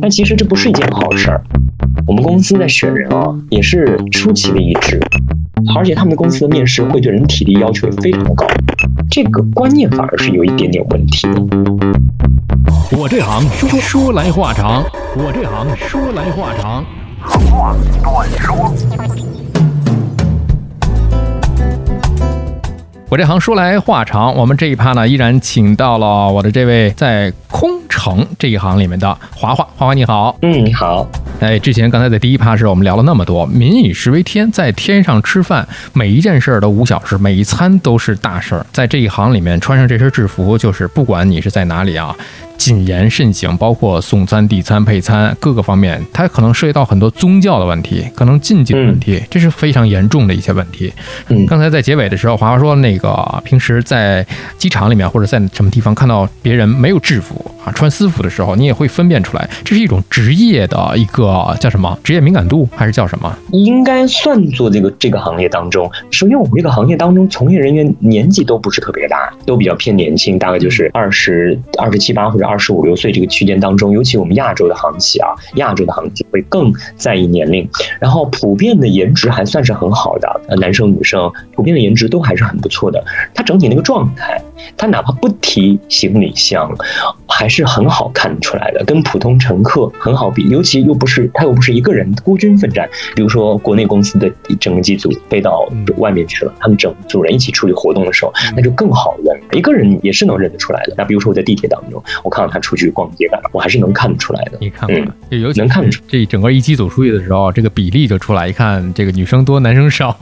但其实这不是一件好事儿。我们公司在选人啊，也是出奇的一致，而且他们公司的面试会对人体力要求也非常的高，这个观念反而是有一点点问题的。我这行说说来话长，我这行说来话长。话短说。我这行说来话长，我们这一趴呢，依然请到了我的这位在空乘这一行里面的华华，华华你好，嗯，你好。哎，之前刚才在第一趴时，我们聊了那么多，民以食为天，在天上吃饭，每一件事儿都无小事，每一餐都是大事儿。在这一行里面，穿上这身制服，就是不管你是在哪里啊。谨言慎行，包括送餐、递餐、配餐各个方面，它可能涉及到很多宗教的问题，可能禁忌的问题，这是非常严重的一些问题。嗯，刚才在结尾的时候，华华说，那个平时在机场里面或者在什么地方看到别人没有制服啊，穿私服的时候，你也会分辨出来，这是一种职业的一个叫什么职业敏感度，还是叫什么？应该算作这个这个行业当中，首先我们这个行业当中从业人员年纪都不是特别大，都比较偏年轻，大概就是二十二十七八或者二。二十五六岁这个区间当中，尤其我们亚洲的行企啊，亚洲的行企会更在意年龄，然后普遍的颜值还算是很好的，呃，男生女生普遍的颜值都还是很不错的。他整体那个状态，他哪怕不提行李箱，还是很好看出来的，跟普通乘客很好比。尤其又不是他又不是一个人孤军奋战，比如说国内公司的整个机组飞到外面去了，他们整组人一起处理活动的时候，那就更好认，一个人也是能认得出来的。那比如说我在地铁当中，我看到。他出去逛街干嘛？我还是能看得出来的。你看嘛，就尤其能看出这整个一机组出去的时候，这个比例就出来。一看这个女生多，男生少。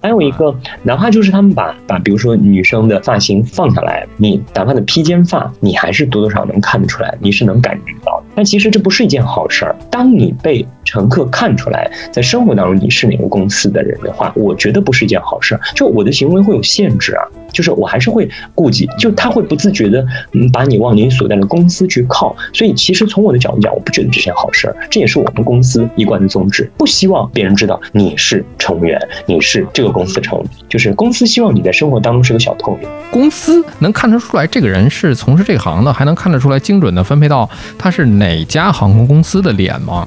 还有一个，哪怕就是他们把把，比如说女生的发型放下来，你哪怕的披肩发，你还是多多少能看得出来，你是能感觉到。但其实这不是一件好事儿。当你被乘客看出来，在生活当中你是哪个公司的人的话，我觉得不是一件好事儿。就我的行为会有限制啊。就是我还是会顾忌，就他会不自觉的把你往你所在的公司去靠，所以其实从我的角度讲，我不觉得这件好事儿，这也是我们公司一贯的宗旨，不希望别人知道你是乘务员，你是这个公司的乘务员，就是公司希望你在生活当中是个小透明。公司能看得出来这个人是从事这行的，还能看得出来精准的分配到他是哪家航空公司的脸吗？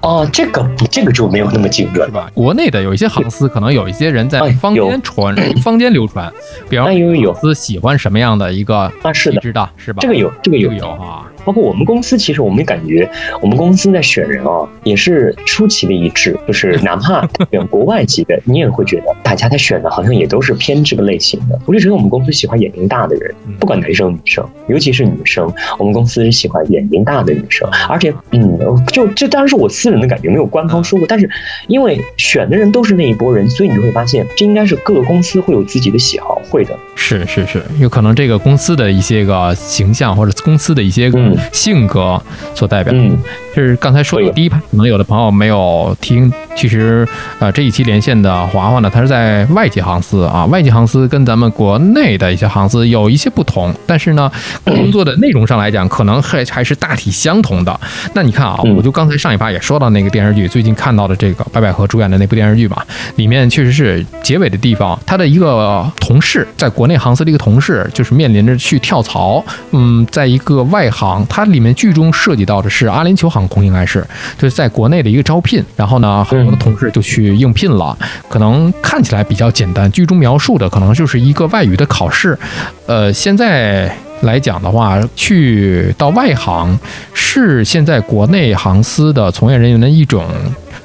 哦，这个这个就没有那么精准是吧？国内的有一些航司，可能有一些人在坊间传，坊间流传，比方有司喜欢什么样的一个啊？是的，知道是吧？这个有，这个有有哈。包括我们公司，其实我们感觉，我们公司在选人啊，也是出奇的一致。就是哪怕选国外籍的，你也会觉得大家在选的好像也都是偏这个类型的。我就觉得我们公司喜欢眼睛大的人，不管男生女生，尤其是女生，我们公司是喜欢眼睛大的女生。而且，嗯，就这当然是我私人的感觉，没有官方说过。但是，因为选的人都是那一波人，所以你就会发现，这应该是各个公司会有自己的喜好，会的。是是是，有可能这个公司的一些个形象，或者公司的一些个。性格所代表，嗯，就是刚才说的第一排，可能有的朋友没有听。其实，呃，这一期连线的华华呢，他是在外籍航司啊，外籍航司跟咱们国内的一些航司有一些不同，但是呢，工作的内容上来讲，可能还还是大体相同的。那你看啊，我就刚才上一趴也说到那个电视剧，最近看到的这个白百合主演的那部电视剧嘛，里面确实是结尾的地方，他的一个同事，在国内航司的一个同事，就是面临着去跳槽，嗯，在一个外航。它里面剧中涉及到的是阿联酋航空，应该是就是在国内的一个招聘，然后呢，很多的同事就去应聘了。可能看起来比较简单，剧中描述的可能就是一个外语的考试。呃，现在来讲的话，去到外行是现在国内航司的从业人员的一种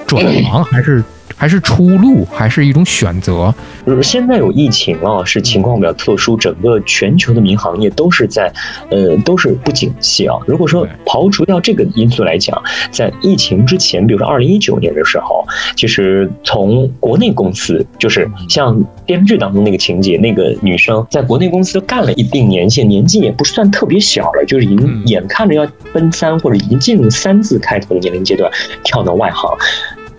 转行，还是？还是出路，还是一种选择。现在有疫情啊，是情况比较特殊，整个全球的民航业都是在，呃，都是不景气啊。如果说刨除掉这个因素来讲，在疫情之前，比如说二零一九年的时候，其实从国内公司，就是像电视剧当中那个情节，那个女生在国内公司干了一定年限，年纪也不算特别小了，就是已经眼看着要奔三或者已经进入三字开头的年龄阶段，跳到外行。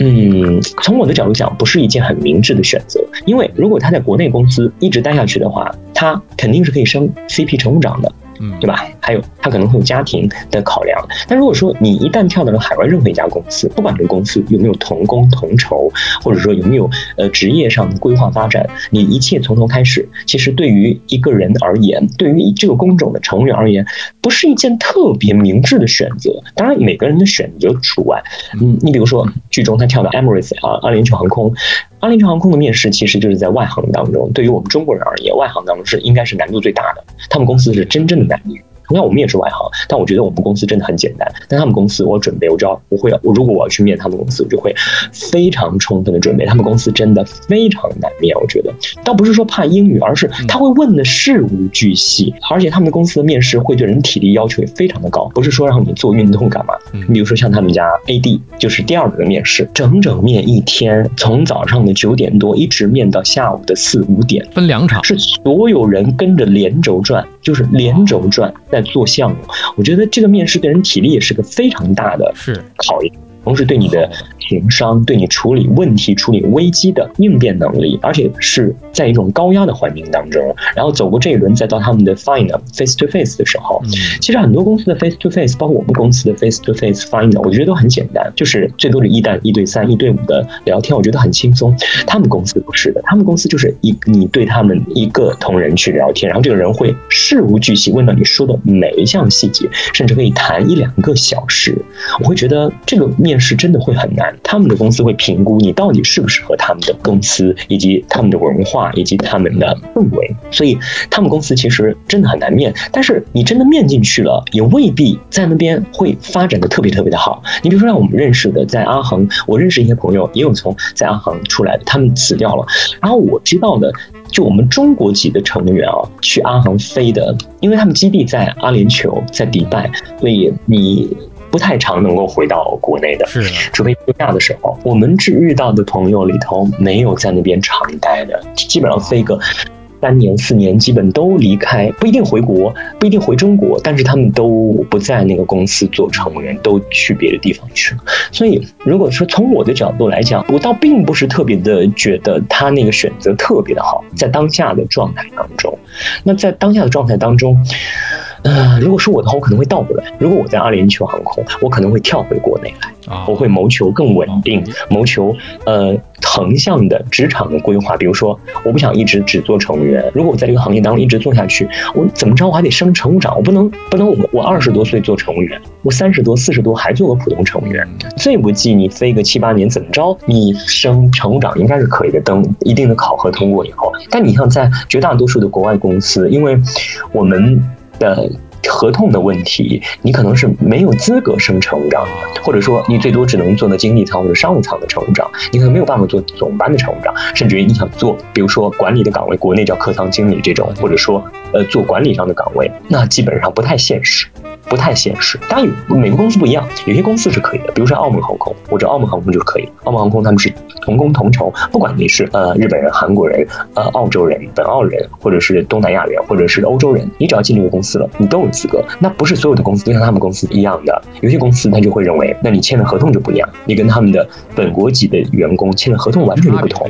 嗯，从我的角度讲，不是一件很明智的选择。因为如果他在国内公司一直待下去的话，他肯定是可以升 CP 乘务长的。嗯，对吧？还有他可能会有家庭的考量。但如果说你一旦跳到了海外任何一家公司，不管这个公司有没有同工同酬，或者说有没有呃职业上的规划发展，你一切从头开始，其实对于一个人而言，对于这个工种的成员而言，不是一件特别明智的选择。当然，每个人的选择除外。嗯，你比如说剧中他跳到 Emirates 啊，阿联酋航空。阿联酋航空的面试其实就是在外行当中，对于我们中国人而言，外行当中是应该是难度最大的。他们公司是真正的难民。同样，我们也是外行，但我觉得我们公司真的很简单。但他们公司，我准备，我知道我会，我如果我要去面他们公司，我就会非常充分的准备。他们公司真的非常难面，我觉得倒不是说怕英语，而是他会问的事无巨细，而且他们的公司的面试会对人体力要求也非常的高，不是说让你做运动干嘛。你比如说像他们家 AD，就是第二轮的面试，整整面一天，从早上的九点多一直面到下午的四五点，分两场，是所有人跟着连轴转，就是连轴转在。做项目，我觉得这个面试对人体力也是个非常大的考验。同时，对你的情商、对你处理问题、处理危机的应变能力，而且是在一种高压的环境当中，然后走过这一轮，再到他们的 final face to face 的时候，其实很多公司的 face to face，包括我们公司的 face to face final，我觉得都很简单，就是最多是一单一对三、一对五的聊天，我觉得很轻松。他们公司不是的，他们公司就是一你对他们一个同仁去聊天，然后这个人会事无巨细问到你说的每一项细节，甚至可以谈一两个小时。我会觉得这个面。面试真的会很难，他们的公司会评估你到底适不适合他们的公司，以及他们的文化，以及他们的氛围。所以他们公司其实真的很难面。但是你真的面进去了，也未必在那边会发展的特别特别的好。你比如说，让我们认识的在阿恒，我认识一些朋友，也有从在阿恒出来的，他们辞掉了。然后我知道的，就我们中国籍的成员啊，去阿恒飞的，因为他们基地在阿联酋，在迪拜，所以你。不太常能够回到国内的，是，除非休假的时候。我们只遇到的朋友里头，没有在那边常待的，基本上飞个三年四年，基本都离开，不一定回国，不一定回中国，但是他们都不在那个公司做乘务员，都去别的地方去了。所以，如果说从我的角度来讲，我倒并不是特别的觉得他那个选择特别的好，在当下的状态当中，那在当下的状态当中。呃，如果是我的话，我可能会倒过来。如果我在阿联酋航空，我可能会跳回国内来。我会谋求更稳定，谋求呃横向的职场的规划。比如说，我不想一直只做乘务员。如果我在这个行业当中一直做下去，我怎么着我还得升乘务长。我不能不能我我二十多岁做乘务员，我三十多四十多还做个普通乘务员。最不济你飞个七八年，怎么着你升乘务长应该是可以的。等一定的考核通过以后，但你像在绝大多数的国外公司，因为我们。的合同的问题，你可能是没有资格升乘务长的，或者说你最多只能做的经济舱或者商务舱的乘务长，你可能没有办法做总班的乘务长，甚至于你想做，比如说管理的岗位，国内叫客舱经理这种，或者说呃做管理上的岗位，那基本上不太现实。不太现实，当然有每个公司不一样，有些公司是可以的，比如说澳门航空，我知道澳门航空就可以。澳门航空他们是同工同酬，不管你是呃日本人、韩国人、呃澳洲人、本澳人，或者是东南亚人，或者是欧洲人，你只要进这个公司了，你都有资格。那不是所有的公司都像他们公司一样的，有些公司他就会认为，那你签的合同就不一样，你跟他们的本国籍的员工签的合同完全就不同。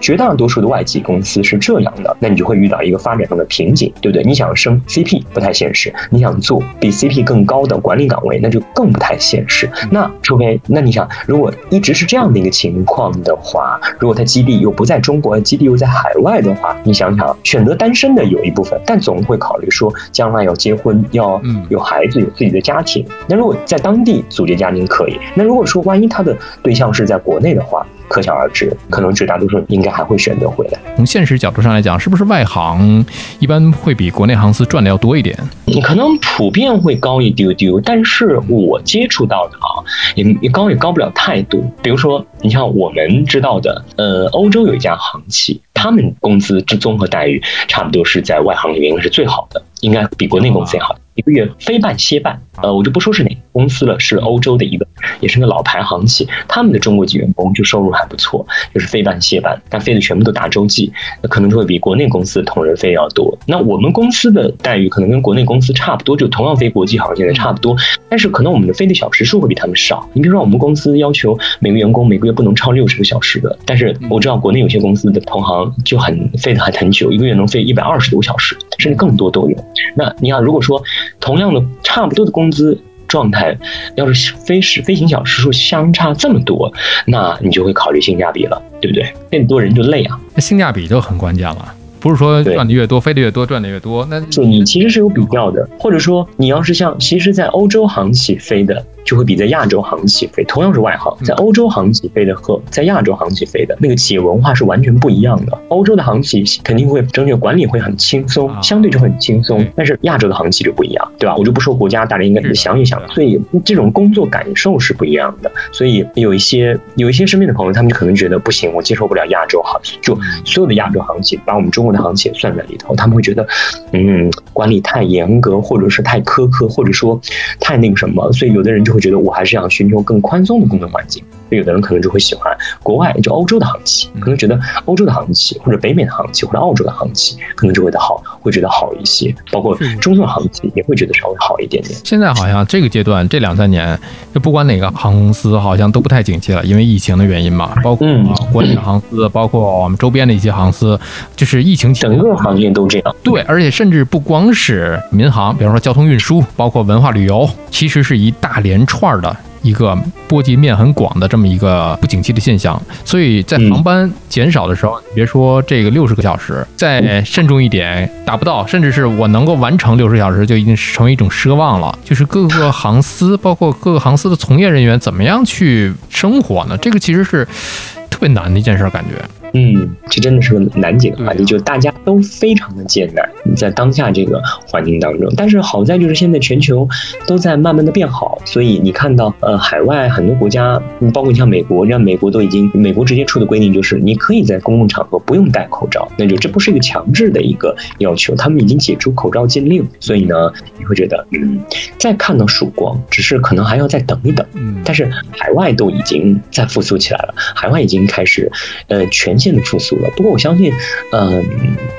绝大多数的外籍公司是这样的，那你就会遇到一个发展上的瓶颈，对不对？你想升 CP 不太现实，你想做。比 CP 更高的管理岗位，那就更不太现实。那除非，那你想，如果一直是这样的一个情况的话，如果他基地又不在中国，基地又在海外的话，你想想，选择单身的有一部分，但总会考虑说，将来要结婚，要有孩子，有自己的家庭。那如果在当地组建家庭可以，那如果说万一他的对象是在国内的话。可想而知，可能绝大多数应该还会选择回来。从现实角度上来讲，是不是外行一般会比国内航司赚的要多一点？你可能普遍会高一丢丢，但是我接触到的啊，也也高也高不了太多。比如说，你像我们知道的，呃，欧洲有一家航企，他们工资之综合待遇差不多是在外行里面是最好的，应该比国内公司也好。一个月非办歇办，呃，我就不说是哪个公司了，是欧洲的一个，也是个老牌行企，他们的中国籍员工就收入还不错，就是非办歇办，但飞的全部都大洲际，那可能就会比国内公司的同仁费要多。那我们公司的待遇可能跟国内公司差不多，就同样飞国际航线的差不多，但是可能我们的飞的小时数会比他们少。你比如说，我们公司要求每个员工每个月不能超六十个小时的，但是我知道国内有些公司的同行就很飞的还很久，一个月能飞一百二十多个小时，甚至更多都有。那你看，如果说同样的差不多的工资状态，要是飞时飞行小时数相差这么多，那你就会考虑性价比了，对不对？更多人就累啊，那性价比就很关键了。不是说赚的越多，飞的越多，赚的越多，那就你其实是有比较的，或者说你要是像，其实，在欧洲航起飞的。就会比在亚洲航起飞，同样是外航，在欧洲航起飞的和在亚洲航起飞的那个企业文化是完全不一样的。欧洲的航企肯定会整体管理会很轻松，相对就很轻松，但是亚洲的航企就不一样，对吧？我就不说国家，大家应该想一想。所以这种工作感受是不一样的。所以有一些有一些身边的朋友，他们就可能觉得不行，我接受不了亚洲航企，就所有的亚洲航企把我们中国的航企也算在里头，他们会觉得，嗯，管理太严格，或者是太苛刻，或者说太那个什么，所以有的人就。会觉得我还是想寻求更宽松的工作环境，有的人可能就会喜欢国外，就欧洲的航企，可能觉得欧洲的航企或者北美的航企或者澳洲的航企可能就会的好，会觉得好一些。包括中东航企也会觉得稍微好一点点。现在好像这个阶段这两三年，就不管哪个航空公司好像都不太景气了，因为疫情的原因嘛。包括国内的航司，包括我们周边的一些航司，就是疫情整个行业都这样。对，而且甚至不光是民航，比方说交通运输，包括文化旅游，其实是一大连。串的一个波及面很广的这么一个不景气的现象，所以在航班减少的时候，你别说这个六十个小时，再慎重一点，达不到，甚至是我能够完成六十小时，就已经成为一种奢望了。就是各个航司，包括各个航司的从业人员，怎么样去生活呢？这个其实是特别难的一件事，感觉。嗯，这真的是个难解的话题，就大家都非常的艰难，在当下这个环境当中。但是好在就是现在全球都在慢慢的变好，所以你看到呃海外很多国家，包括你像美国，像美国都已经美国直接出的规定就是你可以在公共场合不用戴口罩，那就这不是一个强制的一个要求，他们已经解除口罩禁令，所以呢你会觉得嗯再看到曙光，只是可能还要再等一等。嗯，但是海外都已经在复苏起来了，海外已经开始呃全。渐的复苏了，不过我相信，嗯，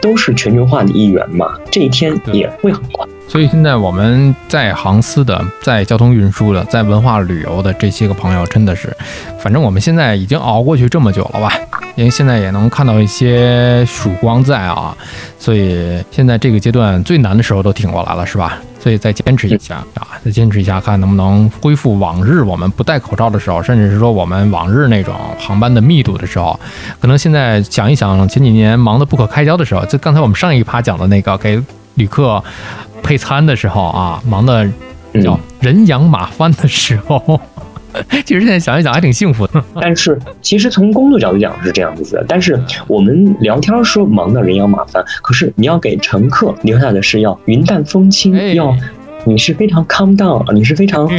都是全球化的一员嘛，这一天也会很快。所以现在我们在航司的、在交通运输的、在文化旅游的这些个朋友，真的是，反正我们现在已经熬过去这么久了吧？因为现在也能看到一些曙光在啊，所以现在这个阶段最难的时候都挺过来了，是吧？所以再坚持一下啊，再坚持一下，看能不能恢复往日我们不戴口罩的时候，甚至是说我们往日那种航班的密度的时候。可能现在想一想，前几年忙得不可开交的时候，就刚才我们上一趴讲的那个给旅客配餐的时候啊，忙的叫人仰马翻的时候。其实现在想一想还挺幸福的，但是其实从工作角度讲是这样子的。但是我们聊天说忙的人仰马翻，可是你要给乘客留下的是要云淡风轻，要你是非常 calm down，你是非常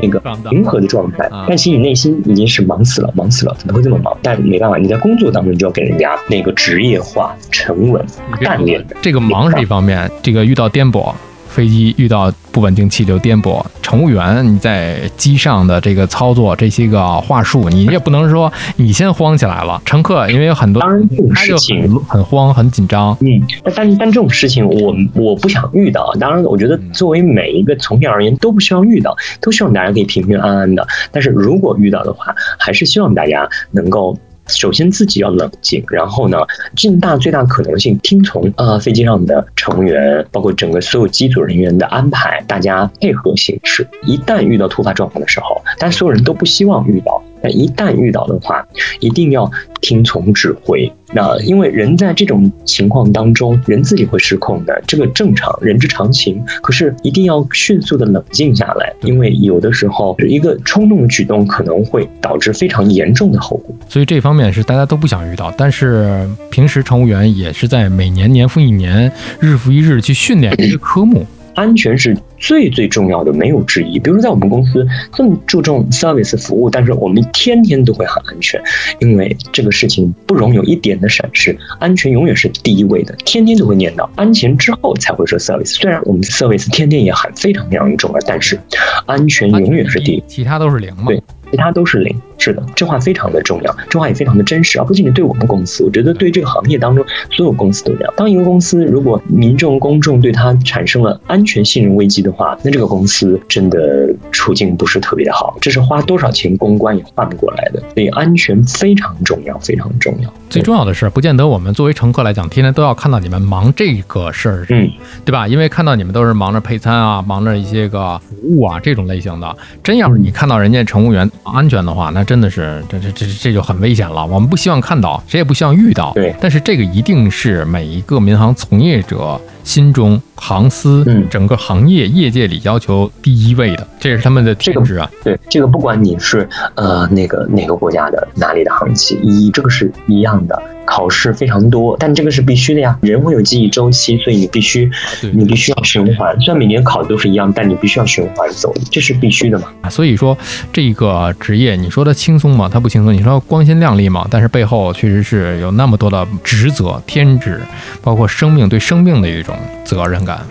那个 平和的状态。但其实你内心已经是忙死了，忙死了，怎么会这么忙？但没办法，你在工作当中就要给人家那个职业化、沉稳、干练的。这个忙是一方面，这个遇到颠簸。飞机遇到不稳定气流颠簸，乘务员你在机上的这个操作这些个话术，你也不能说你先慌起来了。乘客因为有很多，当然这种事情很慌很紧张。嗯，但但这种事情我我不想遇到。当然，我觉得作为每一个从业而言都不希望遇到，都希望大家可以平平安安的。但是如果遇到的话，还是希望大家能够。首先自己要冷静，然后呢，尽大最大可能性听从呃飞机上的成员，包括整个所有机组人员的安排，大家配合行事。一旦遇到突发状况的时候，但所有人都不希望遇到。一旦遇到的话，一定要听从指挥。那因为人在这种情况当中，人自己会失控的，这个正常，人之常情。可是一定要迅速的冷静下来，因为有的时候一个冲动的举动可能会导致非常严重的后果。所以这方面是大家都不想遇到。但是平时乘务员也是在每年年复一年、日复一日去训练这些科目。安全是最最重要的，没有之一。比如说，在我们公司这么注重 service 服务，但是我们天天都会喊安全，因为这个事情不容有一点的闪失，安全永远是第一位的，天天都会念叨安全之后才会说 service。虽然我们 service 天天也喊非常非常重要，但是安全永远是第一，其他都是零嘛？对，其他都是零。是的，这话非常的重要，这话也非常的真实啊！不仅仅对我们公司，我觉得对这个行业当中所有公司都这样。当一个公司如果民众公众对它产生了安全信任危机的话，那这个公司真的处境不是特别的好。这是花多少钱公关也换不过来的，所以安全非常重要，非常重要。最重要的是，不见得我们作为乘客来讲，天天都要看到你们忙这个事儿，嗯，对吧？因为看到你们都是忙着配餐啊，忙着一些个服务啊这种类型的。真要是你看到人家乘务员安全的话，那真的是这这这这就很危险了。我们不希望看到，谁也不希望遇到。对，但是这个一定是每一个民航从业者心中航司整个行业业界里要求第一位的，这也是他们的天职啊。对，这个不管你是呃那个哪个国家的哪里的航企，一这个是一样的。考试非常多，但这个是必须的呀。人会有记忆周期，所以你必须，你必须要循环。虽然每年考的都是一样，但你必须要循环走，这是必须的嘛。所以说，这个职业你说它轻松吗？它不轻松。你说光鲜亮丽吗？但是背后确实是有那么多的职责、天职，包括生命对生命的一种责任感。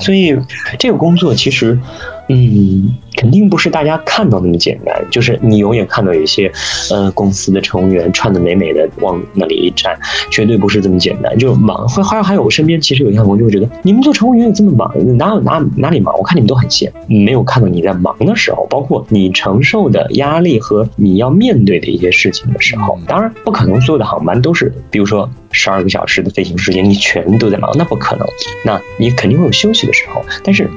所以这个工作其实。嗯，肯定不是大家看到那么简单。就是你永远看到有一些，呃，公司的乘务员穿的美美的往那里一站，绝对不是这么简单。就忙，还还还有我身边其实有些朋友就会觉得，你们做乘务员也这么忙？哪有哪哪里忙？我看你们都很闲，没有看到你在忙的时候，包括你承受的压力和你要面对的一些事情的时候。当然，不可能所有的航班都是，比如说十二个小时的飞行时间，你全都在忙，那不可能。那你肯定会有休息的时候，但是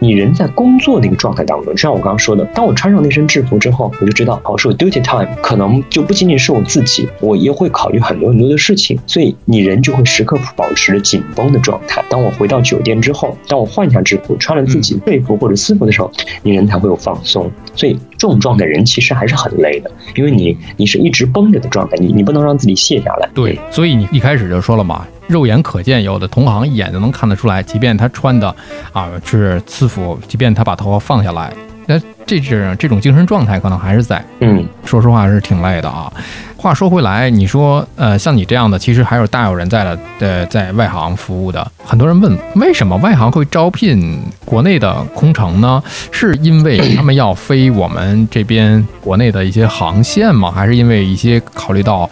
你人在工作。那个状态当中，就像我刚刚说的，当我穿上那身制服之后，我就知道，哦，是我 duty time，可能就不仅仅是我自己，我也会考虑很多很多的事情，所以你人就会时刻保持着紧绷的状态。当我回到酒店之后，当我换下制服，穿了自己队服或者私服的时候，你人才会有放松。所以这种状态人其实还是很累的，因为你你是一直绷着的状态，你你不能让自己卸下来。对，所以你一开始就说了嘛。肉眼可见，有的同行一眼就能看得出来，即便他穿的啊是私服，即便他把头发放下来，那这只这种精神状态可能还是在。嗯，说实话是挺累的啊。话说回来，你说呃像你这样的，其实还有大有人在的，呃在外行服务的。很多人问，为什么外行会招聘国内的空乘呢？是因为他们要飞我们这边国内的一些航线吗？还是因为一些考虑到？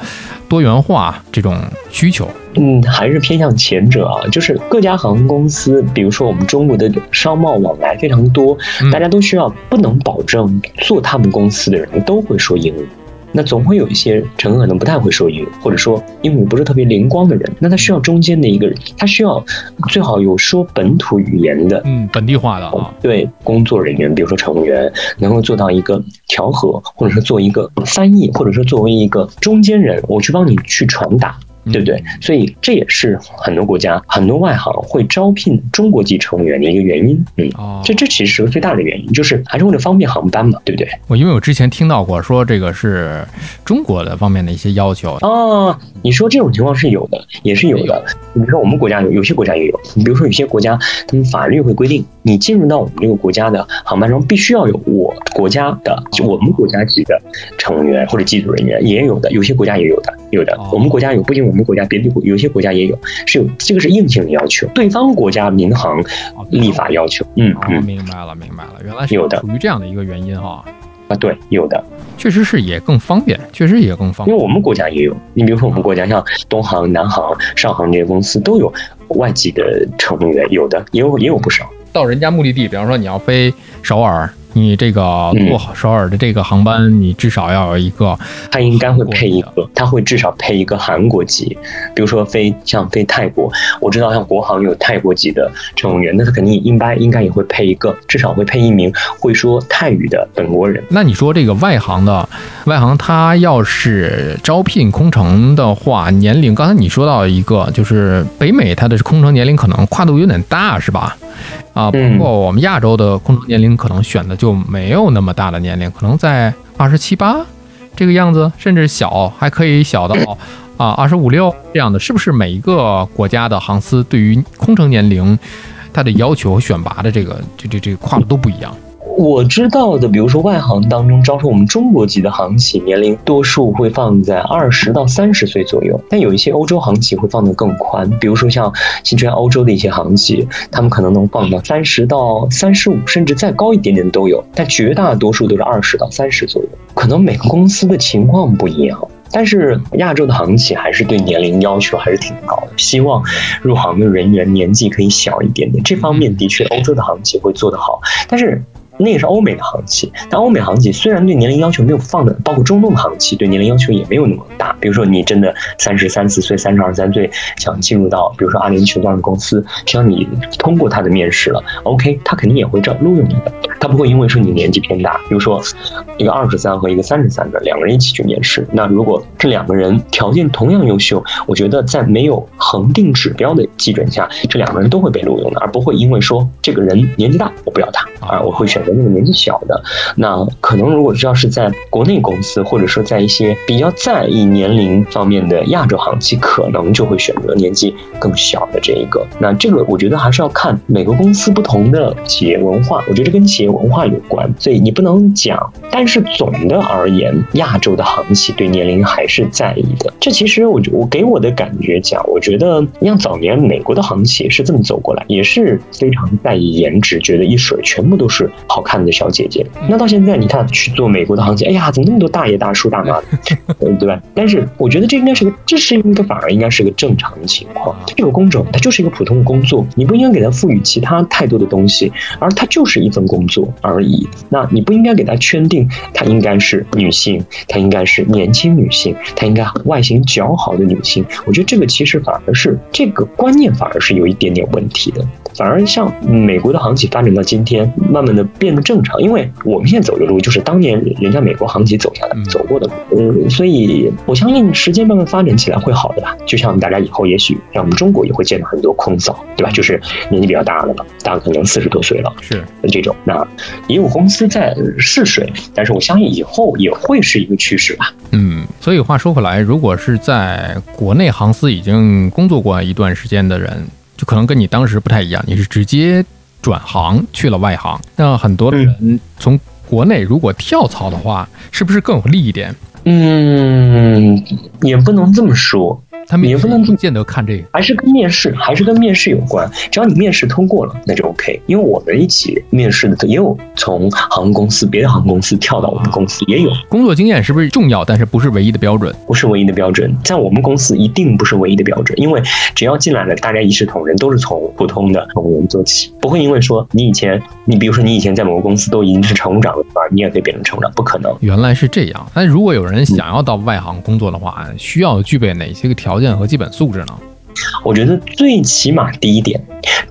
多元化这种需求，嗯，还是偏向前者啊。就是各家航空公司，比如说我们中国的商贸往来非常多，大家都需要不能保证做他们公司的人都会说英语。那总会有一些乘客可能不太会说英语，或者说英语不是特别灵光的人，那他需要中间的一个人，他需要最好有说本土语言的，嗯，本地化的啊，对，工作人员，比如说乘务员，能够做到一个调和，或者说做一个翻译，或者说作为一个中间人，我去帮你去传达。对不对？所以这也是很多国家、很多外行会招聘中国籍乘务员的一个原因。嗯，这这其实是个最大的原因，就是还是为了方便航班嘛，对不对？我因为我之前听到过说这个是中国的方面的一些要求哦。你说这种情况是有的，也是有的。比如说我们国家有，有些国家也有。你比如说有些国家，他们法律会规定，你进入到我们这个国家的航班中，必须要有我国家的，就我们国家级的乘务员或者机组人员，也有的。有些国家也有的，有的。我们国家有，不仅我们国家，别的国有些国家也有，是有这个是硬性的要求，对方国家民航立法要求。嗯嗯，明白了，明白了，原来是有的，属于这样的一个原因哈。啊，对，有的。确实是也更方便，确实也更方便。因为我们国家也有，你比如说我们国家像东航、南航、上航这些公司都有外籍的乘务员，有的也有也有不少。到人家目的地，比方说你要飞首尔。你这个坐首尔的这个航班，你至少要有一个，他应该会配一个，他会至少配一个韩国籍，比如说飞像飞泰国，我知道像国航有泰国籍的乘务员，那他肯定应该应该也会配一个，至少会配一名会说泰语的本国人。那你说这个外行的外行，他要是招聘空乘的话，年龄刚才你说到一个，就是北美它的空乘年龄可能跨度有点大，是吧？啊，包括我们亚洲的空乘年龄可能选的就没有那么大的年龄，可能在二十七八这个样子，甚至小还可以小到啊二十五六这样的，是不是每一个国家的航司对于空乘年龄它的要求选拔的这个这这这个跨度都不一样？我知道的，比如说外行当中招收我们中国籍的航企，年龄多数会放在二十到三十岁左右，但有一些欧洲航企会放得更宽，比如说像新出欧洲的一些航企，他们可能能放到三十到三十五，甚至再高一点点都有，但绝大多数都是二十到三十左右。可能每个公司的情况不一样，但是亚洲的航企还是对年龄要求还是挺高的，希望入行的人员年纪可以小一点点。这方面的确欧洲的航企会做得好，但是。那也是欧美的航企，但欧美航企虽然对年龄要求没有放的，包括中东的航企对年龄要求也没有那么大。比如说你真的三十三四岁、三十二三岁想进入到，比如说阿联酋这样的公司，只要你通过他的面试了，OK，他肯定也会招录用你的。他不会因为说你年纪偏大，比如说一个二十三和一个三十三的两个人一起去面试，那如果这两个人条件同样优秀，我觉得在没有恒定指标的基准下，这两个人都会被录用的，而不会因为说这个人年纪大我不要他，啊我会选。那个年纪小的，那可能如果要是在国内公司，或者说在一些比较在意年龄方面的亚洲航企，可能就会选择年纪更小的这一个。那这个我觉得还是要看每个公司不同的企业文化，我觉得跟企业文化有关，所以你不能讲。但是总的而言，亚洲的航企对年龄还是在意的。这其实我我给我的感觉讲，我觉得像早年美国的航企是这么走过来，也是非常在意颜值，觉得一水全部都是。好看的小姐姐，那到现在你看去做美国的航线，哎呀，怎么那么多大爷大叔大妈，对吧？但是我觉得这应该是个，这是应该反而应该是个正常的情况。这个工种它就是一个普通的工作，你不应该给它赋予其他太多的东西，而它就是一份工作而已。那你不应该给它圈定，它应该是女性，它应该是年轻女性，它应该外形姣好的女性。我觉得这个其实反而是这个观念反而是有一点点问题的。反而像美国的航企发展到今天，慢慢的变得正常，因为我们现在走的路就是当年人家美国航企走下来走过的路，嗯，所以我相信时间慢慢发展起来会好的吧。就像大家以后也许像我们中国也会见到很多空嫂，对吧？就是年纪比较大了吧，大概可能四十多岁了，是这种。那也有公司在试水，但是我相信以后也会是一个趋势吧。嗯，所以话说回来，如果是在国内航司已经工作过一段时间的人。就可能跟你当时不太一样，你是直接转行去了外行。那很多人从国内如果跳槽的话，是不是更有利一点？嗯，也不能这么说。他们也不能不见得看这个，还是跟面试，还是跟面试有关。只要你面试通过了，那就 OK。因为我们一起面试的也有从航空公司、别的航空公司跳到我们公司，也有。工作经验是不是重要？但是不是唯一的标准？不是唯一的标准，在我们公司一定不是唯一的标准。因为只要进来了，大家一视同仁，都是从普通的同仁做起，不会因为说你以前，你比如说你以前在某个公司都已经是乘务长了，你也可以变成乘务长，不可能。原来是这样。那如果有人想要到外行工作的话，需要具备哪些个条条件和基本素质呢？我觉得最起码第一点，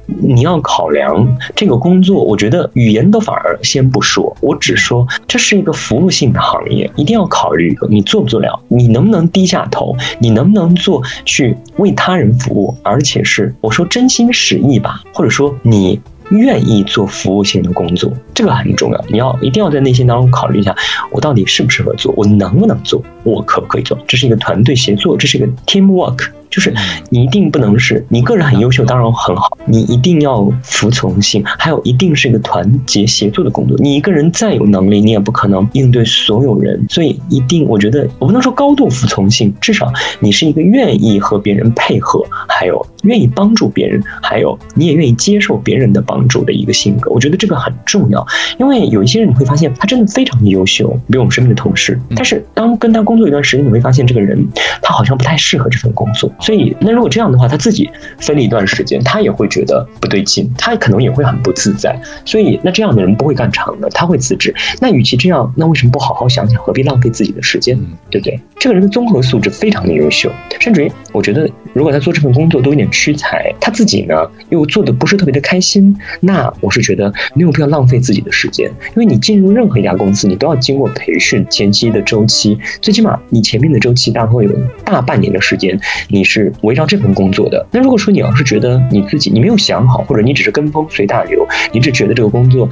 你要考量这个工作。我觉得语言都反而先不说，我只说这是一个服务性的行业，一定要考虑你做不做了，你能不能低下头，你能不能做去为他人服务，而且是我说真心实意吧，或者说你。愿意做服务性的工作，这个很重要。你要一定要在内心当中考虑一下，我到底适不适合做，我能不能做，我可不可以做？这是一个团队协作，这是一个 teamwork。就是你一定不能是你个人很优秀，当然很好。你一定要服从性，还有一定是一个团结协作的工作。你一个人再有能力，你也不可能应对所有人。所以一定，我觉得我不能说高度服从性，至少你是一个愿意和别人配合，还有愿意帮助别人，还有你也愿意接受别人的帮助的一个性格。我觉得这个很重要，因为有一些人你会发现他真的非常的优秀，比如我们身边的同事，但是当跟他工作一段时间，你会发现这个人他好像不太适合这份工作。所以，那如果这样的话，他自己分了一段时间，他也会觉得不对劲，他可能也会很不自在。所以，那这样的人不会干长的，他会辞职。那与其这样，那为什么不好好想想，何必浪费自己的时间，对不对？这个人的综合素质非常的优秀，甚至于我觉得，如果他做这份工作都有点屈才，他自己呢又做的不是特别的开心，那我是觉得没有必要浪费自己的时间。因为你进入任何一家公司，你都要经过培训前期的周期，最起码你前面的周期大概会有大半年的时间，你是。围绕这份工作的。那如果说你要是觉得你自己你没有想好，或者你只是跟风随大流，你只觉得这个工作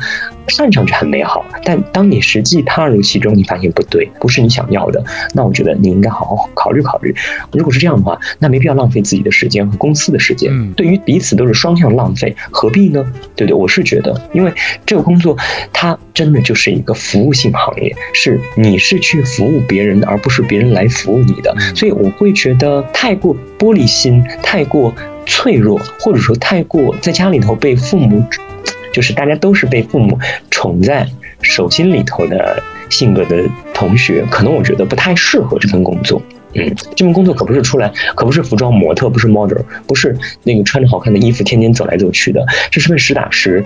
看上去很美好，但当你实际踏入其中，你发现不对，不是你想要的，那我觉得你应该好好考虑考虑。如果是这样的话，那没必要浪费自己的时间和公司的时间，对于彼此都是双向浪费，何必呢？对不对？我是觉得，因为这个工作它真的就是一个服务性行业，是你是去服务别人的，而不是别人来服务你的，所以我会觉得太过玻璃心，太过脆弱，或者说太过在家里头被父母。就是大家都是被父母宠在手心里头的性格的同学，可能我觉得不太适合这份工作。嗯，这份工作可不是出来，可不是服装模特，不是 model，不是那个穿着好看的衣服天天走来走去的，这是份实打实。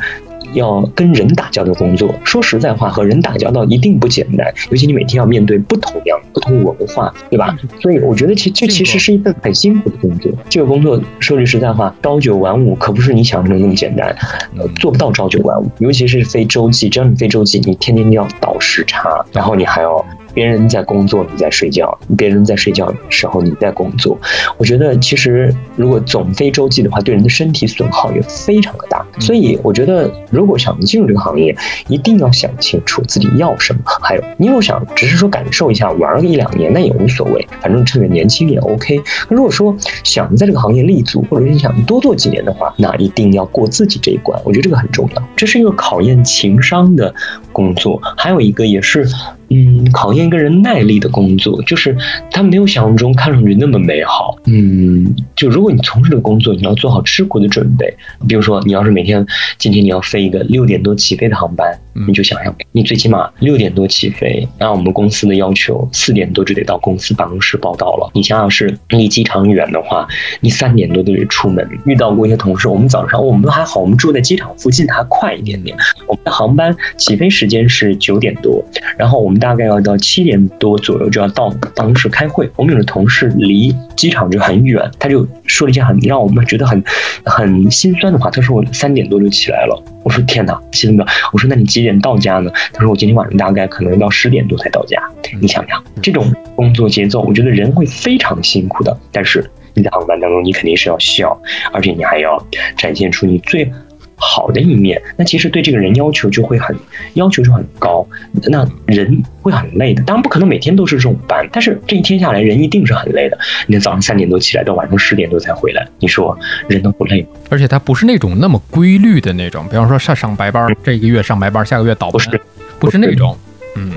要跟人打交道的工作，说实在话，和人打交道一定不简单，尤其你每天要面对不同样、不同文化，对吧？所以我觉得，其这其实是一份很辛苦的工作。这个工作说句实在话，朝九晚五可不是你想象中那么简单，呃，做不到朝九晚五，尤其是非洲际，只要你非洲际，你天天要倒时差，然后你还要。别人在工作，你在睡觉；别人在睡觉的时候，你在工作。我觉得，其实如果总非周际的话，对人的身体损耗也非常的大。所以，我觉得如果想进入这个行业，一定要想清楚自己要什么。还有，你如果想只是说感受一下，玩个一两年，那也无所谓，反正趁着年轻也 OK。如果说想在这个行业立足，或者你想多做几年的话，那一定要过自己这一关。我觉得这个很重要，这是一个考验情商的工作，还有一个也是。嗯，考验一个人耐力的工作，就是他没有想象中看上去那么美好。嗯，就如果你从事的工作，你要做好吃苦的准备。比如说，你要是每天今天你要飞一个六点多起飞的航班，你就想想，你最起码六点多起飞，按我们公司的要求，四点多就得到公司办公室报到了。你想想，是离机场远的话，你三点多都得出门。遇到过一些同事，我们早上我们都还好，我们住在机场附近，还快一点点。我们的航班起飞时间是九点多，然后我们。大概要到七点多左右就要到办公室开会。我们有的同事离机场就很远，他就说了一件很让我们觉得很很心酸的话。他说我三点多就起来了。我说天哪，心哥，我说那你几点到家呢？他说我今天晚上大概可能要十点多才到家。你想想，这种工作节奏，我觉得人会非常辛苦的。但是你在航班当中，你肯定是要笑，而且你还要展现出你最。好的一面，那其实对这个人要求就会很要求就很高，那人会很累的。当然不可能每天都是这种班，但是这一天下来，人一定是很累的。你早上三点多起来，到晚上十点多才回来，你说人都不累吗？而且他不是那种那么规律的那种，比方说上上白班，这一个月上白班，下个月倒不是，不是那种，嗯，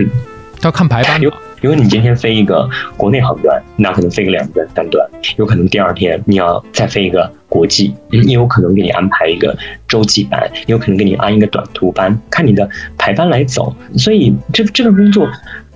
要看排班。因为你今天飞一个国内航段，那可能飞个两段三段，有可能第二天你要再飞一个国际，也有可能给你安排一个洲际班，也有可能给你安一个短途班，看你的排班来走。所以这这份工作，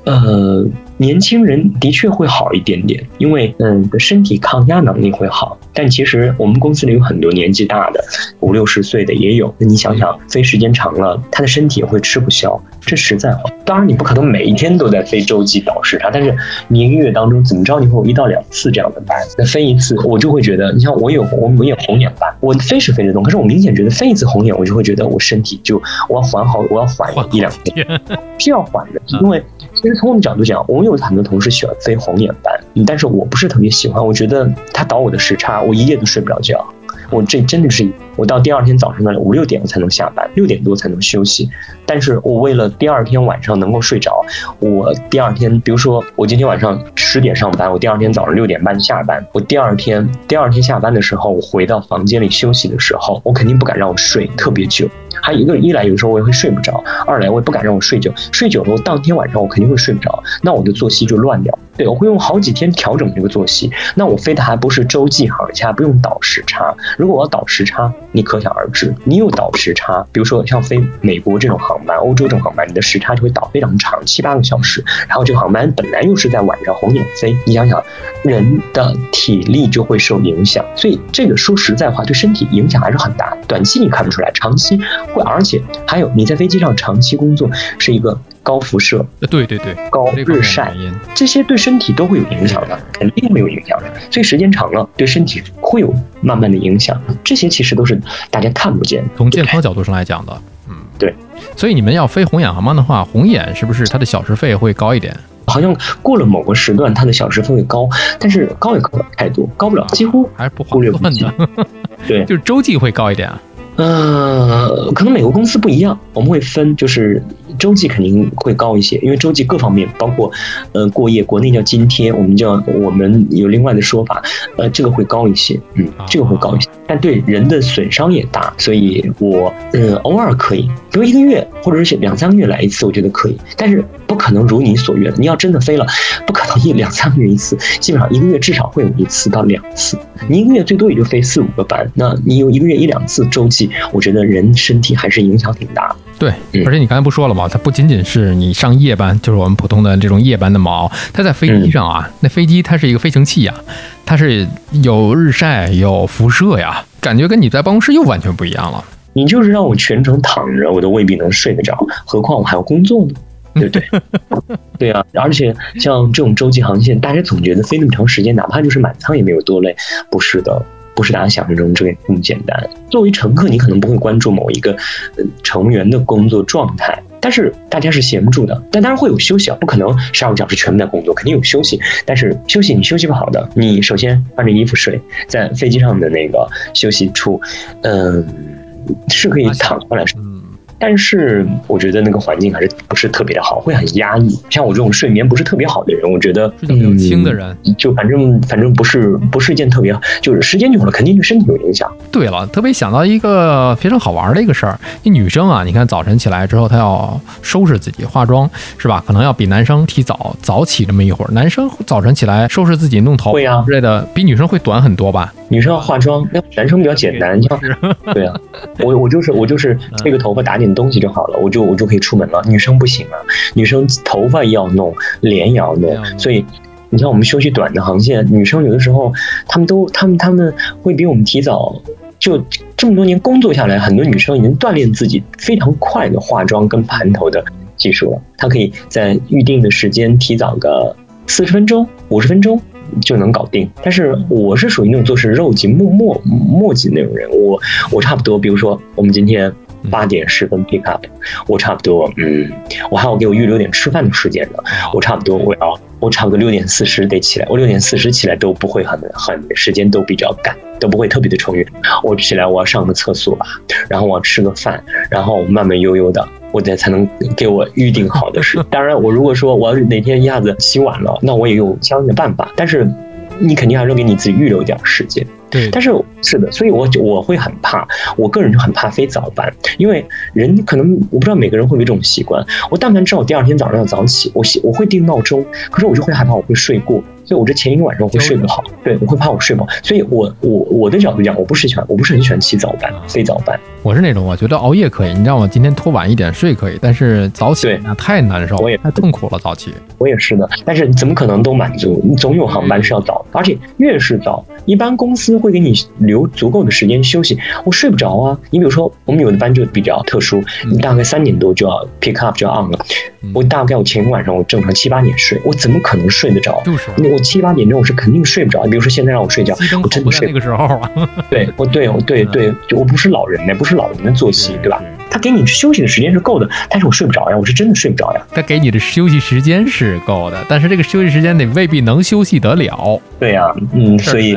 呃。年轻人的确会好一点点，因为嗯，身体抗压能力会好。但其实我们公司里有很多年纪大的，五六十岁的也有。那你想想，飞时间长了，他的身体也会吃不消。这实在话，当然你不可能每一天都在飞洲际倒时差，但是你一个月当中怎么着，你会有一到两次这样的班。那飞一次，我就会觉得，你像我有我我也红眼班，我飞是飞得动，可是我明显觉得飞一次红眼，我就会觉得我身体就我要缓好，我要缓一两天，是要缓的，因为其实从我们角度讲，我。有很多同事喜欢飞红眼班，但是我不是特别喜欢。我觉得他倒我的时差，我一夜都睡不着觉。我这真的是，我到第二天早上的五六点我才能下班，六点多才能休息。但是我为了第二天晚上能够睡着，我第二天，比如说我今天晚上十点上班，我第二天早上六点半下班。我第二天第二天下班的时候，我回到房间里休息的时候，我肯定不敢让我睡特别久。还有一个，一来有时候我也会睡不着，二来我也不敢让我睡久，睡久了我当天晚上我肯定会睡不着，那我的作息就乱掉。对，我会用好几天调整这个作息。那我飞的还不是洲际航线，不用倒时差。如果我要倒时差，你可想而知，你有倒时差，比如说像飞美国这种航班、欧洲这种航班，你的时差就会倒非常长，七八个小时。然后这个航班本来又是在晚上红眼飞，你想想，人的体力就会受影响。所以这个说实在话，对身体影响还是很大。短期你看不出来，长期会。而且还有你在飞机上长期工作是一个。高辐射，对对对，高日晒，这些对身体都会有影响的，肯定会有影响的。所以时间长了，对身体会有慢慢的影响。这些其实都是大家看不见。从健康角度上来讲的，嗯，对。所以你们要飞红眼航班的话，红眼是不是它的小时费会高一点？好像过了某个时段，它的小时费会高，但是高也高不了太多，高不了，几乎还是不划算的。对，就是洲际会高一点。呃，可能每个公司不一样，我们会分，就是周记肯定会高一些，因为周记各方面包括，呃，过夜，国内叫津贴，我们叫我们有另外的说法，呃，这个会高一些，嗯，这个会高一些，但对人的损伤也大，所以我，呃，偶尔可以，比如一个月或者是两三个月来一次，我觉得可以，但是不可能如你所愿，你要真的飞了，不可能一两三个月一次，基本上一个月至少会有一次到两次，你一个月最多也就飞四五个班，那你有一个月一两次周记。我觉得人身体还是影响挺大的。对，而且你刚才不说了吗？它不仅仅是你上夜班，就是我们普通的这种夜班的猫，它在飞机上啊，那飞机它是一个飞行器呀，它是有日晒、有辐射呀，感觉跟你在办公室又完全不一样了。你就是让我全程躺着，我都未必能睡得着，何况我还要工作呢，对不对？对啊，而且像这种洲际航线，大家总觉得飞那么长时间，哪怕就是满舱也没有多累，不是的。不是大家想象中这么简单。作为乘客，你可能不会关注某一个成员的工作状态，但是大家是闲不住的。但当然会有休息啊，不可能十二个小时全部在工作，肯定有休息。但是休息你休息不好的，你首先换着衣服睡，在飞机上的那个休息处，嗯，是可以躺过来睡。但是我觉得那个环境还是不是特别的好，会很压抑。像我这种睡眠不是特别好的人，我觉得嗯，轻的人就反正反正不是不是一件特别，就是时间久了肯定对身体有影响。对了，特别想到一个非常好玩的一个事儿，那女生啊，你看早晨起来之后，她要收拾自己化妆，是吧？可能要比男生提早早起这么一会儿。男生早晨起来收拾自己弄头会啊之类的，比女生会短很多吧？女生要化妆，那男生比较简单，像对啊，我我就是我就是吹个头发打点。东西就好了，我就我就可以出门了。女生不行啊，女生头发要弄，脸也要弄，所以你像我们休息短的航线，女生有的时候她们都她们她们会比我们提早。就这么多年工作下来，很多女生已经锻炼自己非常快的化妆跟盘头的技术了。她可以在预定的时间提早个四十分钟、五十分钟就能搞定。但是我是属于那种做事肉急磨磨磨叽那种人，我我差不多，比如说我们今天。八点十分 pick up，我差不多，嗯，我还要给我预留点吃饭的时间呢。我差不多我要，我差不多六点四十得起来。我六点四十起来都不会很很时间都比较赶，都不会特别的充裕。我起来我要上个厕所吧，然后我要吃个饭，然后慢慢悠悠的，我再才能给我预定好的事。当然，我如果说我要哪天一下子起晚了，那我也有相应的办法。但是你肯定还是给你自己预留一点时间。对，但是是的，所以我就我会很怕，我个人就很怕非早班，因为人可能我不知道每个人会不会这种习惯，我但凡知道我第二天早上要早起，我我会定闹钟，可是我就会害怕我会睡过。所以，我这前一个晚上我会睡不好，对我会怕我睡不好。所以，我我我的角度讲，我不是喜欢，我不是很喜欢起早班、飞早班。我是那种，我觉得熬夜可以，你让我今天拖晚一点睡可以，但是早起那太难受，我也太痛苦了。早起，我也是的。但是怎么可能都满足？你总有航班是要早，而且越是早，一般公司会给你留足够的时间休息。我睡不着啊。你比如说，我们有的班就比较特殊，你大概三点多就要 pick up 就要 on 了。我大概我前一晚上我正常七八点睡，我怎么可能睡得着？就是我七八点钟我是肯定睡不着。比如说现在让我睡觉，我真的睡那个时候啊。对，我对，我对对，我不是老人呢，不是老人的作息，对吧？他给你休息的时间是够的，但是我睡不着呀，我是真的睡不着呀。他给你的休息时间是够的，但是这个休息时间得未必能休息得了。对呀，嗯，所以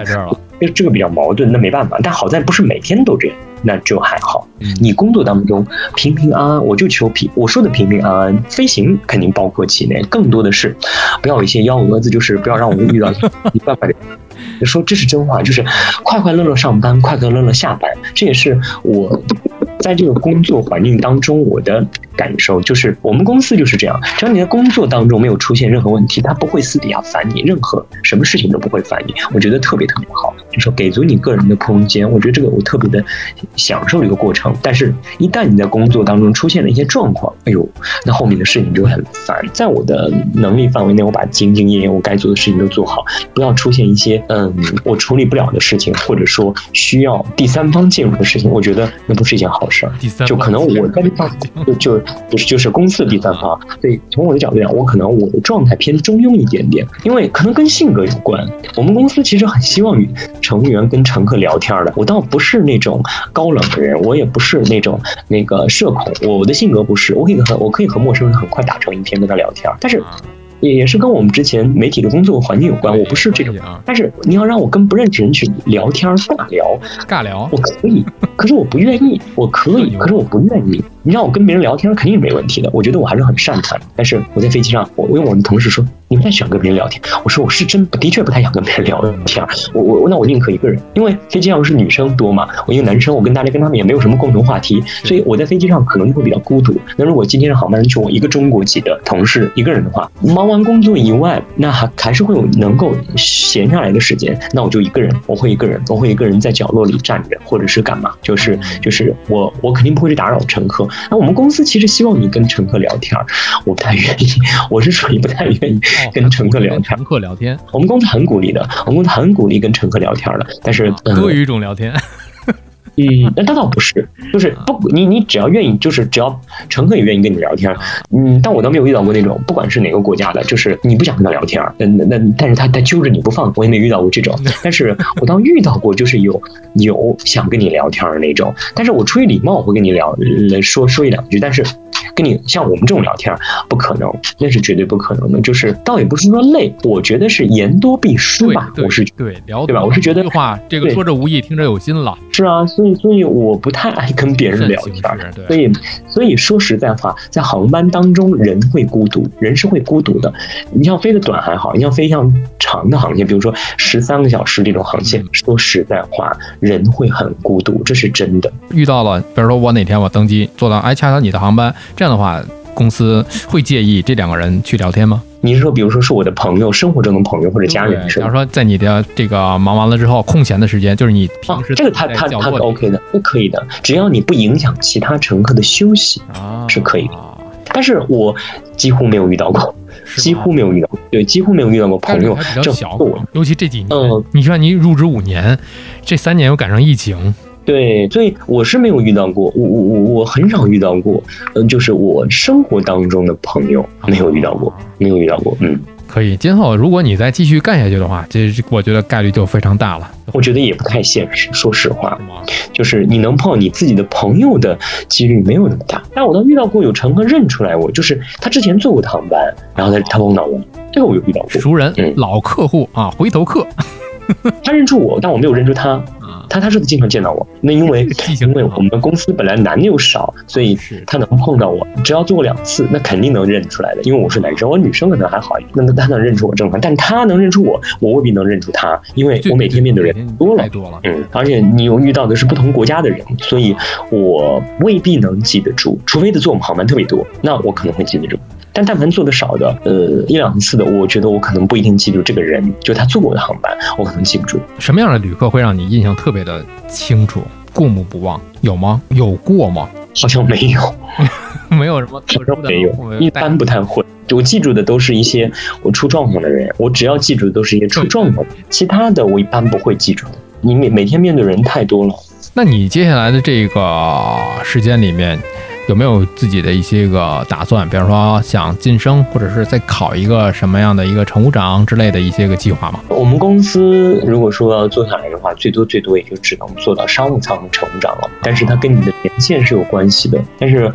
这这个比较矛盾，那没办法。但好在不是每天都这样。那就还好，你工作当中平平安安，我就求平。我说的平平安安，飞行肯定包括其内，更多的是不要有一些幺蛾子，就是不要让我们遇到 没办法的。说这是真话，就是快快乐乐上班，快快乐乐下班，这也是我在这个工作环境当中我的。感受就是，我们公司就是这样。只要你在工作当中没有出现任何问题，他不会私底下烦你，任何什么事情都不会烦你。我觉得特别特别好，就说给足你个人的空间。我觉得这个我特别的享受这个过程。但是，一旦你在工作当中出现了一些状况，哎呦，那后面的事情就会很烦。在我的能力范围内，我把兢兢业业我该做的事情都做好，不要出现一些嗯我处理不了的事情，或者说需要第三方介入的事情。我觉得那不是一件好事儿。就可能我在这方就就。就是就是公司的第三方，所以从我的角度讲，我可能我的状态偏中庸一点点，因为可能跟性格有关。我们公司其实很希望与成员跟乘客聊天的，我倒不是那种高冷的人，我也不是那种那个社恐，我的性格不是，我可以和我可以和陌生人很快打成一片跟他聊天，但是。也也是跟我们之前媒体的工作环境有关。我不是这种，但是你要让我跟不认识人去聊天尬聊，尬聊，我可以，可是我不愿意，我可以，可是我不愿意。你让我跟别人聊天，肯定是没问题的。我觉得我还是很善谈。但是我在飞机上，我我问我的同事说：“你不太喜欢跟别人聊天？”我说：“我是真的确不太想跟别人聊天。我我那我宁可一个人，因为飞机上是女生多嘛。我一个男生，我跟大家跟他们也没有什么共同话题，所以我在飞机上可能就会比较孤独。那如果今天是航班就我一个中国籍的同事一个人的话，忙完工作以外，那还还是会有能够闲下来的时间。那我就一个人，我会一个人，我会一个人在角落里站着，或者是干嘛？就是就是我我肯定不会去打扰乘客。那我们公司其其实希望你跟乘客聊天，我不太愿意。我是属于不太愿意跟乘客聊天。乘客聊天，我们公司很鼓励的，我们公司很鼓励跟乘客聊天的。但是多于一种聊天。嗯，那倒不是，就是不，你你只要愿意，就是只要乘客也愿意跟你聊天，嗯，但我倒没有遇到过那种，不管是哪个国家的，就是你不想跟他聊天，那那但是他他揪着你不放，我也没遇到过这种，但是我倒遇到过，就是有有想跟你聊天的那种，但是我出于礼貌，我会跟你聊，说说一两句，但是。跟你像我们这种聊天，不可能，那是绝对不可能的。就是倒也不是说累，我觉得是言多必失吧。我是对聊对吧？我是觉得话这个说者无意，听者有心了。是啊，所以所以我不太爱跟别人聊天。所以所以说实在话，在航班当中，人会孤独，人是会孤独的。你像飞的短还好，你像飞像长的航线，比如说十三个小时这种航线，说实在话，人会很孤独，这是真的。遇到了，比如说我哪天我登机坐到哎恰巧你的航班。这样的话，公司会介意这两个人去聊天吗？你是说，比如说是我的朋友，生活中的朋友或者家人？比方说，在你的这个忙完了之后，空闲的时间，就是你平时这个他他他 OK 的，不可以的，只要你不影响其他乘客的休息啊，是可以的。但是我几乎没有遇到过，几乎没有遇到过，对，几乎没有遇到过朋友比较小，尤其这几年，嗯，你说你入职五年，这三年又赶上疫情。对，所以我是没有遇到过，我我我我很少遇到过，嗯，就是我生活当中的朋友没有遇到过，没有遇到过，嗯，可以。今后如果你再继续干下去的话，这我觉得概率就非常大了。我觉得也不太现实，说实话，就是你能碰你自己的朋友的几率没有那么大。但我倒遇到过有乘客认出来我，就是他之前坐过航班，然后他他碰到我，这个我有遇到过。熟人，老客户啊，回头客，他认出我，但我没有认出他。他他是经常见到我，那因为 因为我们公司本来男的又少，所以他能碰到我，只要做过两次，那肯定能认出来的。因为我是男生，我女生可能还好一点，那他能认出我正常，但他能认出我，我未必能认出他，因为我每天面对人多了，多了，嗯，而且你又遇到的是不同国家的人，所以我未必能记得住，除非的坐我们航班特别多，那我可能会记得住。但但凡做的少的，呃，一两次的，我觉得我可能不一定记住这个人，就他坐过的航班，我可能记不住。什么样的旅客会让你印象特别的清楚、过目不忘？有吗？有过吗？好像没有，没有什么特殊的，没有，一般不太会。我记住的都是一些我出状况的人，我只要记住的都是一些出状况的，其他的我一般不会记住。你每每天面对人太多了，那你接下来的这个时间里面。有没有自己的一些个打算？比方说想晋升，或者是再考一个什么样的一个乘务长之类的一些个计划吗？我们公司如果说要做下来的话，最多最多也就只能做到商务舱乘务长了。但是它跟你的年限是有关系的。但是，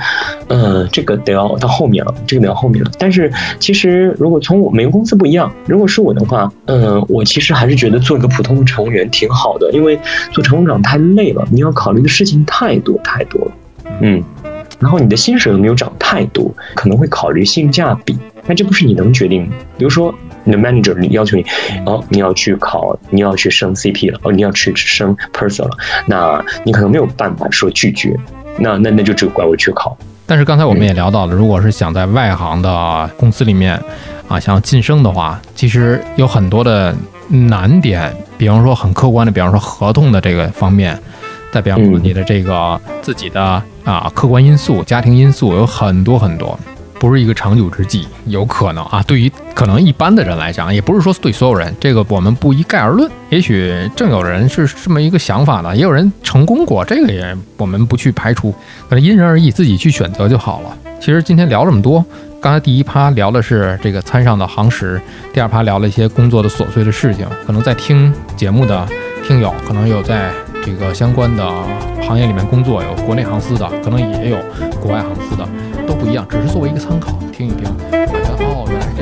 呃，这个得要到后面了，这个得要后面了。但是其实如果从我每个公司不一样，如果是我的话，嗯，我其实还是觉得做一个普通的乘务员挺好的，因为做乘务长太累了，你要考虑的事情太多太多了。嗯。然后你的薪水又没有涨太多，可能会考虑性价比，那这不是你能决定的。比如说你的 manager 你要求你，哦，你要去考，你要去升 CP 了，哦，你要去升 person 了，那你可能没有办法说拒绝，那那那就只有怪我去考。但是刚才我们也聊到了，如果是想在外行的公司里面啊，想要晋升的话，其实有很多的难点，比方说很客观的，比方说合同的这个方面。再比方说你的这个自己的啊客观因素、家庭因素有很多很多，不是一个长久之计。有可能啊，对于可能一般的人来讲，也不是说对所有人，这个我们不一概而论。也许正有人是这么一个想法的，也有人成功过，这个也我们不去排除，可能因人而异，自己去选择就好了。其实今天聊这么多，刚才第一趴聊的是这个餐上的航食，第二趴聊了一些工作的琐碎的事情。可能在听节目的听友，可能有在。这个相关的行业里面工作，有国内航司的，可能也有国外航司的，都不一样，只是作为一个参考，听一听，觉得哦，原来是这样。